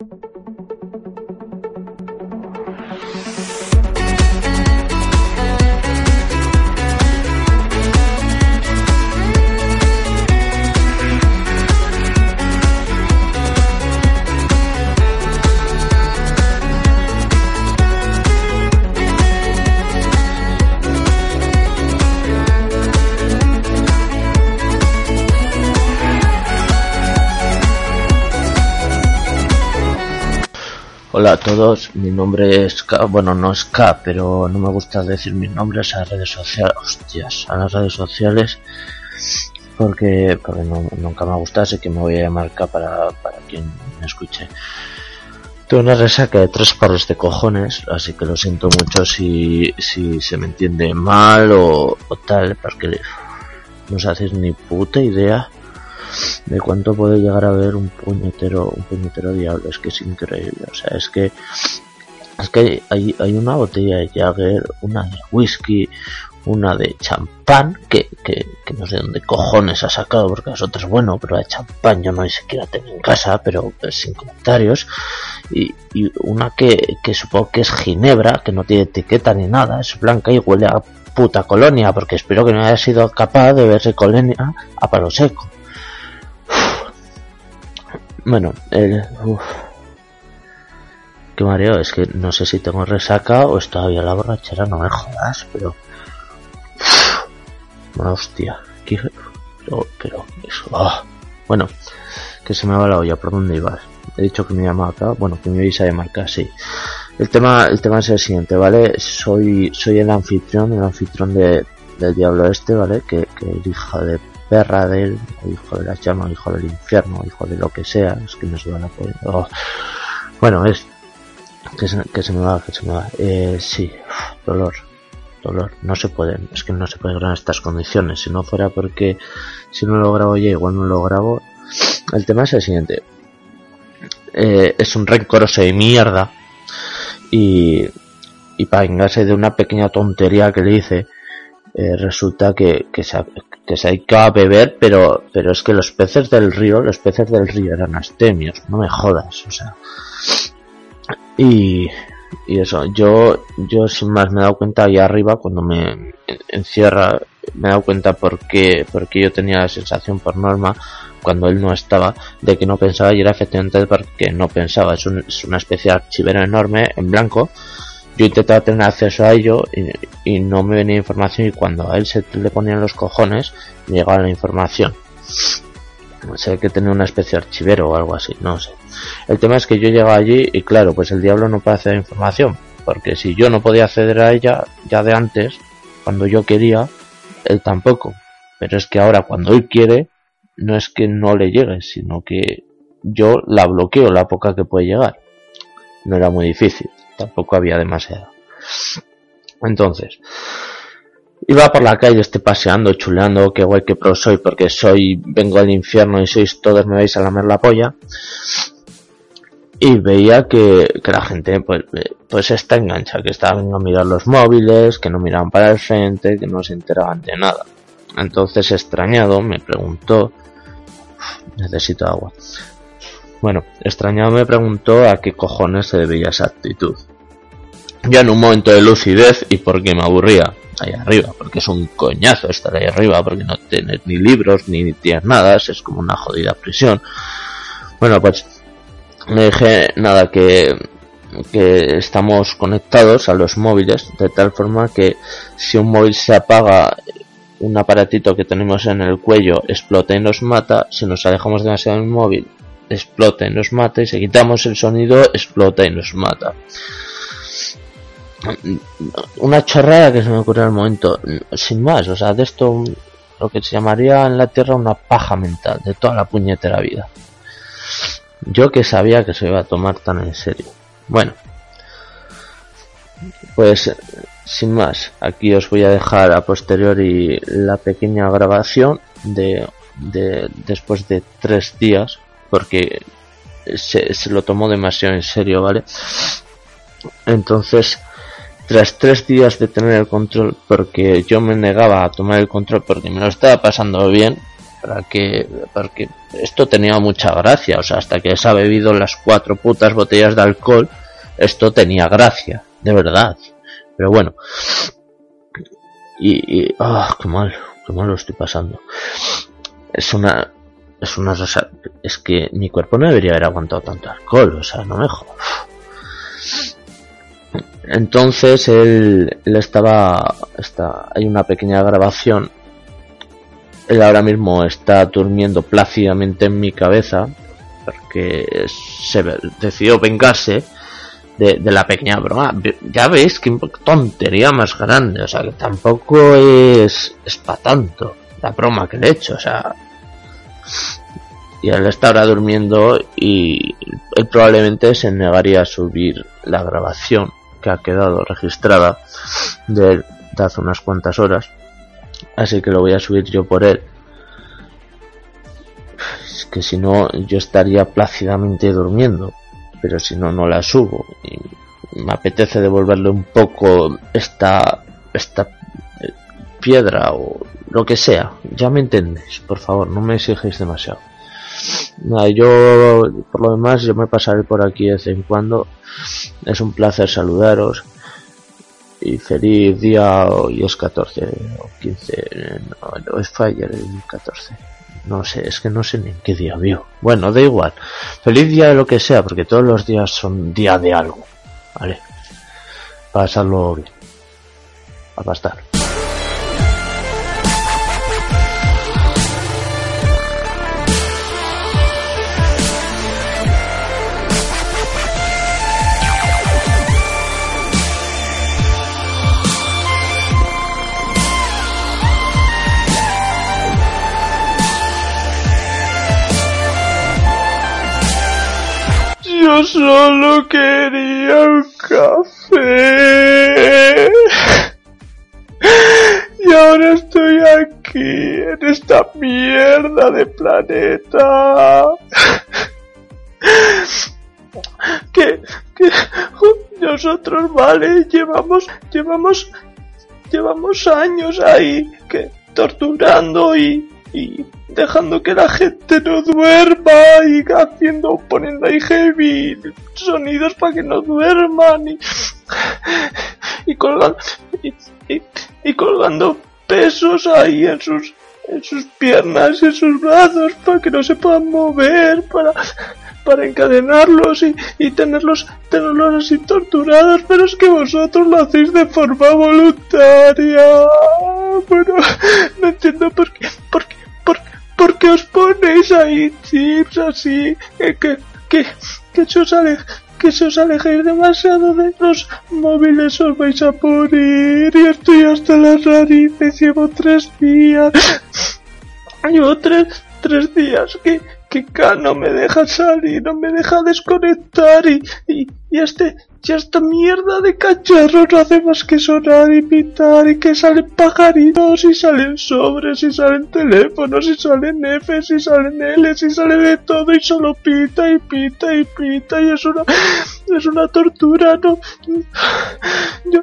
you. Hola a todos, mi nombre es K, bueno no es K, pero no me gusta decir mis nombres a las redes sociales, hostias, a las redes sociales, porque, porque nunca me ha gustado, así que me voy a llamar K para, para quien me escuche. Tengo una resaca de tres pares de cojones, así que lo siento mucho si, si se me entiende mal o, o tal, porque no se hacéis ni puta idea de cuánto puede llegar a ver un puñetero, un puñetero diablo, es que es increíble, o sea, es que es que hay, hay una botella de Jagger, una de whisky, una de champán, que, que, que, no sé dónde cojones ha sacado, porque las otras, bueno, pero la de champán yo no ni siquiera tengo en casa, pero pues, sin comentarios, y, y una que, que supongo que es ginebra, que no tiene etiqueta ni nada, es blanca y huele a puta colonia, porque espero que no haya sido capaz de verse colonia a palo seco. Bueno, el... Uf. Qué mareo, es que no sé si tengo resaca o es todavía la borrachera, no me jodas, pero... Hostia, ¿qué... pero, pero. Oh. Bueno, que se me va la olla, ¿por dónde ibas? He dicho que me llamaba acá, bueno, que me vais a llamar casi. El tema, el tema es el siguiente, ¿vale? Soy, soy el anfitrión, el anfitrión de, del diablo este, ¿vale? Que, que el hija de perra de él, hijo de la llama, hijo del infierno, hijo de lo que sea, es que no se van a poder. Oh. Bueno, es que se, que se, me va, que se me va. Eh, sí, dolor, dolor. No se puede, es que no se puede grabar estas condiciones. Si no fuera porque si no lo grabo ya, igual no lo grabo. El tema es el siguiente. Eh, es un rencoroso de mierda y, y para vengarse de una pequeña tontería que le hice, eh, resulta que, que, se, que se hay que beber, pero, pero es que los peces del río, los peces del río eran astemios, no me jodas, o sea. Y, y eso, yo, yo sin más me he dado cuenta ahí arriba cuando me encierra, me he dado cuenta porque, porque yo tenía la sensación por norma cuando él no estaba de que no pensaba y era efectivamente porque no pensaba, es, un, es una especie de archivero enorme en blanco yo intentaba tener acceso a ello y, no me venía información y cuando a él se le ponían los cojones me llegaba la información. O sea, que tenía una especie de archivero o algo así, no sé. El tema es que yo llegaba allí y claro, pues el diablo no puede acceder a información, porque si yo no podía acceder a ella ya de antes, cuando yo quería, él tampoco. Pero es que ahora cuando él quiere, no es que no le llegue, sino que yo la bloqueo la poca que puede llegar. No era muy difícil tampoco había demasiado. Entonces, iba por la calle, estoy paseando, chuleando, qué guay, qué pro soy, porque soy, vengo al infierno y sois todos me vais a lamer la polla. Y veía que, que la gente, pues, pues está engancha, que estaban a mirar los móviles, que no miraban para el frente, que no se enteraban de nada. Entonces, extrañado, me preguntó, necesito agua. Bueno, extrañado me preguntó a qué cojones se debía esa actitud. Ya en un momento de lucidez y porque me aburría ahí arriba, porque es un coñazo estar ahí arriba, porque no tienes ni libros ni tienes nada, es como una jodida prisión. Bueno, pues me dije nada que que estamos conectados a los móviles de tal forma que si un móvil se apaga un aparatito que tenemos en el cuello explota y nos mata, si nos alejamos demasiado del móvil explota y nos mata y si quitamos el sonido explota y nos mata. Una chorrada que se me ocurrió al momento sin más o sea de esto lo que se llamaría en la tierra una paja mental de toda la puñetera vida. Yo que sabía que se iba a tomar tan en serio. Bueno pues sin más aquí os voy a dejar a posteriori la pequeña grabación de, de después de tres días porque se, se, lo tomó demasiado en serio, ¿vale? Entonces, tras tres días de tener el control, porque yo me negaba a tomar el control porque me lo estaba pasando bien, para que porque esto tenía mucha gracia o sea hasta que se ha bebido las cuatro putas botellas de alcohol esto tenía gracia de verdad. Pero bueno. Y, ah qué mal qué mal lo estoy pasando. Es una es una es que mi cuerpo no debería haber aguantado tanto alcohol o sea no me entonces él, él estaba está hay una pequeña grabación él ahora mismo está durmiendo plácidamente en mi cabeza porque se decidió vengarse de, la pequeña broma. Ya veis que tontería más grande, o sea que tampoco es, es para tanto la broma que le he hecho, o sea. Y él está ahora durmiendo y él probablemente se negaría a subir la grabación que ha quedado registrada de, de hace unas cuantas horas así que lo voy a subir yo por él. Es que si no, yo estaría plácidamente durmiendo, pero si no, no la subo. Y me apetece devolverle un poco esta, esta piedra o lo que sea. Ya me entendéis, por favor, no me exigéis demasiado. Nada, yo, por lo demás, yo me pasaré por aquí de vez en cuando. Es un placer saludaros y feliz día hoy es 14 o 15 no, es Fire el 14 no sé es que no sé ni en qué día vivo bueno da igual feliz día de lo que sea porque todos los días son día de algo vale pasarlo bien a pastar solo quería un café. Y ahora estoy aquí, en esta mierda de planeta. Que, que nosotros, vale, llevamos, llevamos, llevamos años ahí, que torturando y, y dejando que la gente no duerma y haciendo, poniendo ahí heavy sonidos para que no duerman y, y colgando, y, colgando pesos ahí en sus, en sus piernas y en sus brazos para que no se puedan mover, para, para encadenarlos y, y tenerlos, tenerlos así torturados, pero es que vosotros lo hacéis de forma voluntaria. Bueno, no entiendo por qué, por qué ¿Por qué os ponéis ahí chips así? Que, que, que, que se os que se os alejéis demasiado de los móviles os vais a morir y estoy hasta las narices, llevo tres días. Llevo tres, tres días que, que no me deja salir, no me deja desconectar y, y, y este, y esta mierda de cacharros no hace más que sonar y pitar y que salen pajaritos y salen sobres y salen teléfonos y salen Fs y salen Ls y sale de todo y solo pita y pita y pita y es una, es una tortura, no. Yo,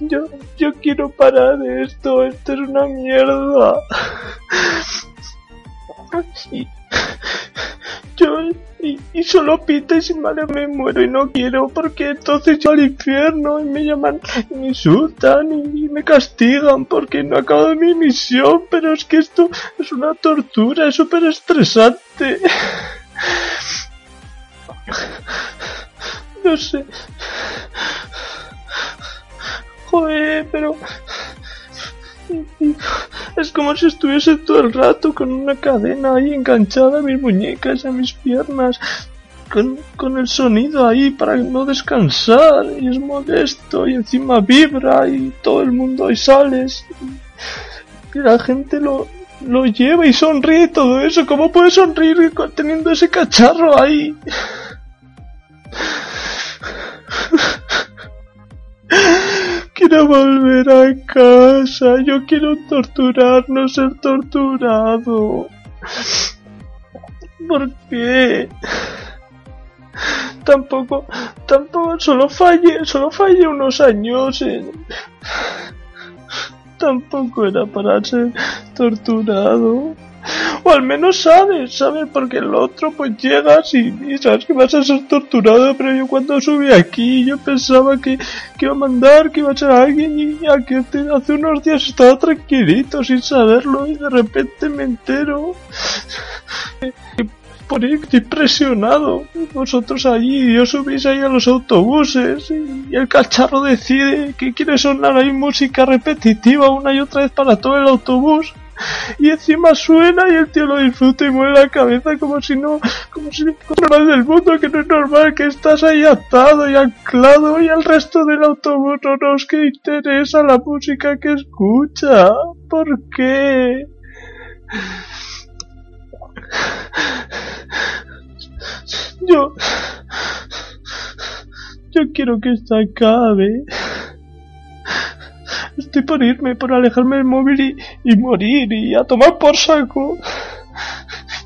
yo, yo quiero parar esto, esto es una mierda. yo y, solo pita y sin madre me muero y no quiero porque entonces yo al infierno y me llaman y me insultan y, me castigan porque no acabo mi misión pero es que esto es una tortura es súper estresante no sé. Joder pero es como si estuviese todo el rato con una cadena ahí enganchada a mis muñecas, a mis piernas, con, con el sonido ahí para no descansar y es molesto y encima vibra y todo el mundo ahí sales y, la gente lo, lo lleva y sonríe todo eso. ¿Cómo puede sonreír teniendo ese cacharro ahí? quiero volver a casa, yo quiero torturar, no ser torturado. ¿Por qué? Tampoco, tampoco, solo fallé, solo fallé unos años. Tampoco era para ser torturado. O al menos sabes, sabes, porque el otro pues llegas y, y sabes que vas a ser torturado, pero yo cuando subí aquí yo pensaba que, que iba a mandar, que iba a ser alguien y aquí hace unos días estaba tranquilito sin saberlo y de repente me entero. por ir impresionado. Vosotros allí, yo subís ahí a los autobuses y el cacharro decide que quiere sonar ahí música repetitiva una y otra vez para todo el autobús. Y encima suena y el tío lo disfruta y mueve la cabeza como si no, como si no del mundo, que no es normal, que estás ahí atado y anclado y al resto del autobús no nos que interesa la música que escucha. ¿Por qué? Yo... Yo quiero que esto acabe. Estoy por irme, por alejarme del móvil y, y morir y a tomar por saco.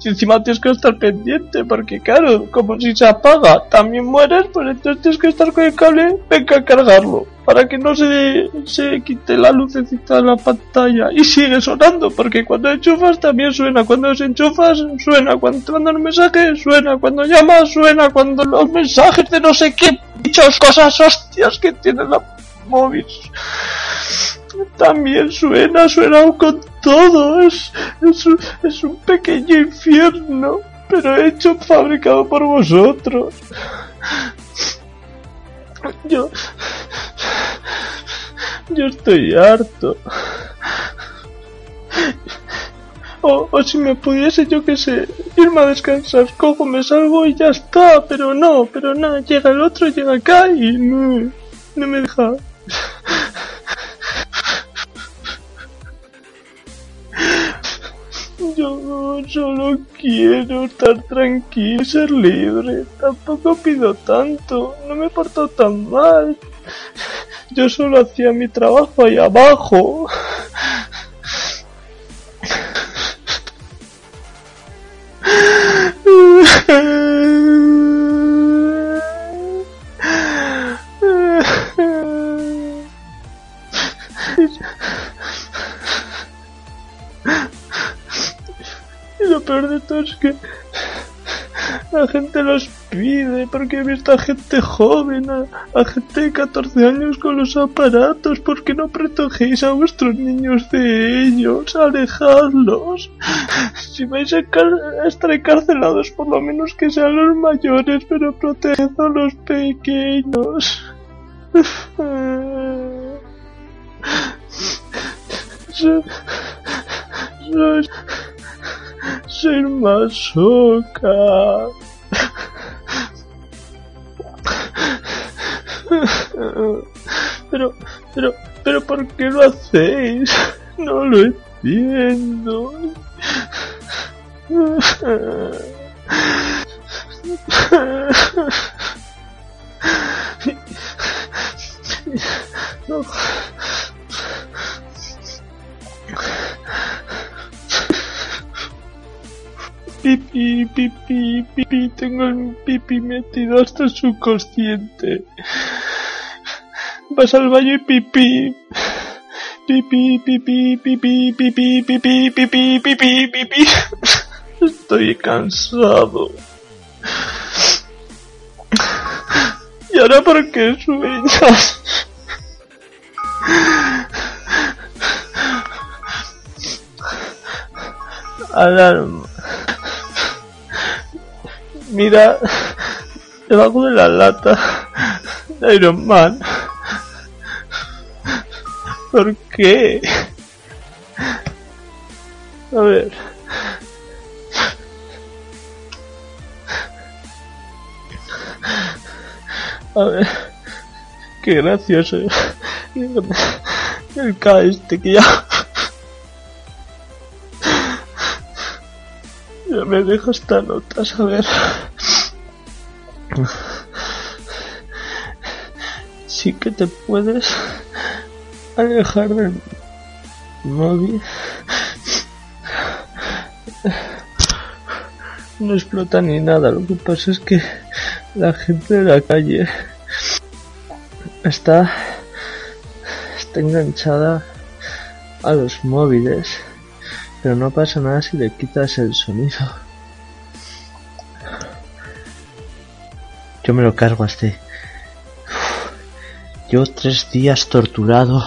Y encima tienes que estar pendiente, porque claro, como si se apaga, también mueres, pues entonces tienes que estar con el cable, venga a cargarlo, para que no se, se quite la lucecita de la pantalla. Y sigue sonando, porque cuando enchufas también suena, cuando desenchufas suena, cuando te mandan un mensaje suena, cuando llamas suena, cuando los mensajes de no sé qué dichos cosas hostias que tiene la móvil también suena, suena con todo. Es, es, un, pequeño infierno, pero hecho, fabricado por vosotros. Yo. Yo estoy harto. O, o si me pudiese, yo que sé, irme a descansar, cojo, me salgo y ya está, pero no, pero nada, llega el otro, llega acá y no, no me deja. Solo quiero estar tranquilo y ser libre. Tampoco pido tanto. No me he portado tan mal. Yo solo hacía mi trabajo ahí abajo. Que la gente los pide, porque he visto a gente joven, a, gente de 14 años con los aparatos, ¿por qué no protegéis a vuestros niños de ellos? Alejadlos. Si vais a, a estar encarcelados, por lo menos que sean los mayores, pero proteged a los pequeños. Soy, soy masoca. Pero, pero, pero, ¿por qué lo hacéis? No lo entiendo. No. Pipi, pipi, pipi, tengo el pipi metido hasta el subconsciente. Vas al baño y pipí. Pipi, pipi, pipi, pipi, pipi, pipi, pipi, pipi. Estoy cansado. ¿Y ahora por qué sueñas? Alarma. Mira, debajo de la lata Iron Man. ¿Por qué? A ver. A ver. Qué gracioso. El K este que ya... Ya me dejo esta nota, a ver. Sí que te puedes alejar del móvil. No explota ni nada, lo que pasa es que la gente de la calle está está enganchada a los móviles Pero no pasa nada si le quitas el sonido. Yo me lo cargo este. Yo tres días torturado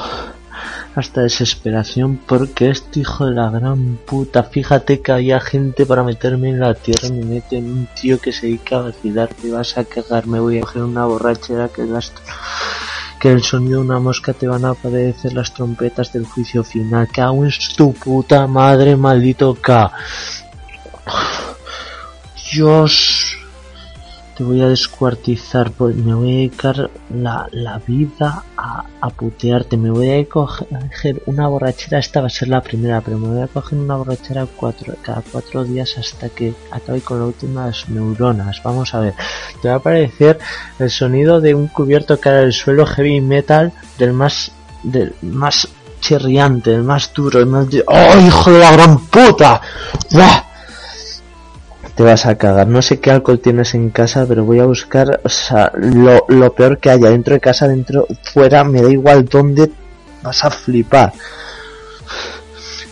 hasta desesperación porque este hijo de la gran puta, fíjate que había gente para meterme en la tierra y me meten un tío que se dedica a vacilar, te vas a cagar, me voy a coger una borrachera que las que el sonido de una mosca te van a aparecer las trompetas del juicio final, que aún tu puta madre, maldito K. Dios te voy a descuartizar, pues me voy a dedicar la, la vida a, a, putearte, me voy a coger una borrachera, esta va a ser la primera, pero me voy a coger una borrachera cada cuatro días hasta que acabe con las últimas neuronas. Vamos a ver, te va a aparecer el sonido de un cubierto cara del suelo heavy metal del más, del más chirriante, el más duro, el más... ¡Oh, hijo de la gran puta! ¡Bah! Te vas a cagar. No sé qué alcohol tienes en casa, pero voy a buscar, o sea, lo, peor que haya dentro de casa, dentro, fuera, me da igual dónde vas a flipar.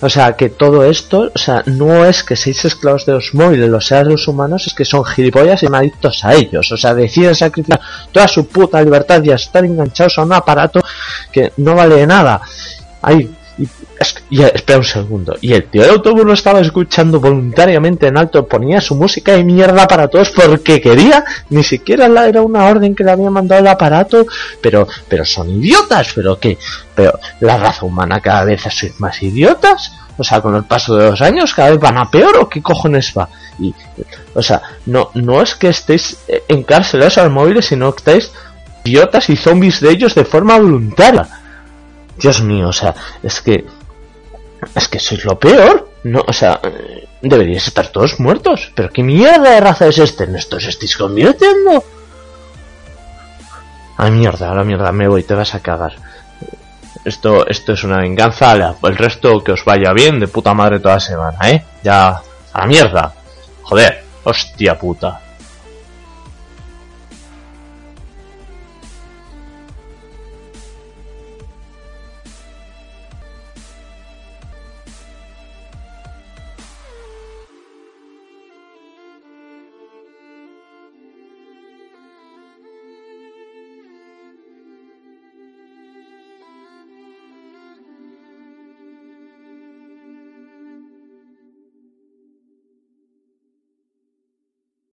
O sea, que todo esto, o sea, no es que seáis esclavos de los móviles, los seres humanos, es que son gilipollas y adictos a ellos. O sea, deciden sacrificar toda su puta libertad y estar enganchados a un aparato que no vale nada. Hay y, espera un segundo. Y el tío del autobús lo estaba escuchando voluntariamente en alto, ponía su música de mierda para todos porque quería, ni siquiera era una orden que le había mandado el aparato, pero, pero son idiotas, pero qué, pero la raza humana cada vez es más idiotas, o sea, con el paso de los años cada vez van a peor o qué cojones va. Y, o sea, no, no es que estéis encarcelados al móvil, sino que estáis idiotas y zombies de ellos de forma voluntaria. Dios mío, o sea, es que es que sois lo peor. No, o sea, deberíais estar todos muertos. Pero qué mierda de raza es este. ¿En esto os estáis convirtiendo? A mierda, a la mierda, me voy, te vas a cagar. Esto, esto es una venganza. El resto que os vaya bien de puta madre toda semana, ¿eh? Ya, a la mierda. Joder, hostia puta.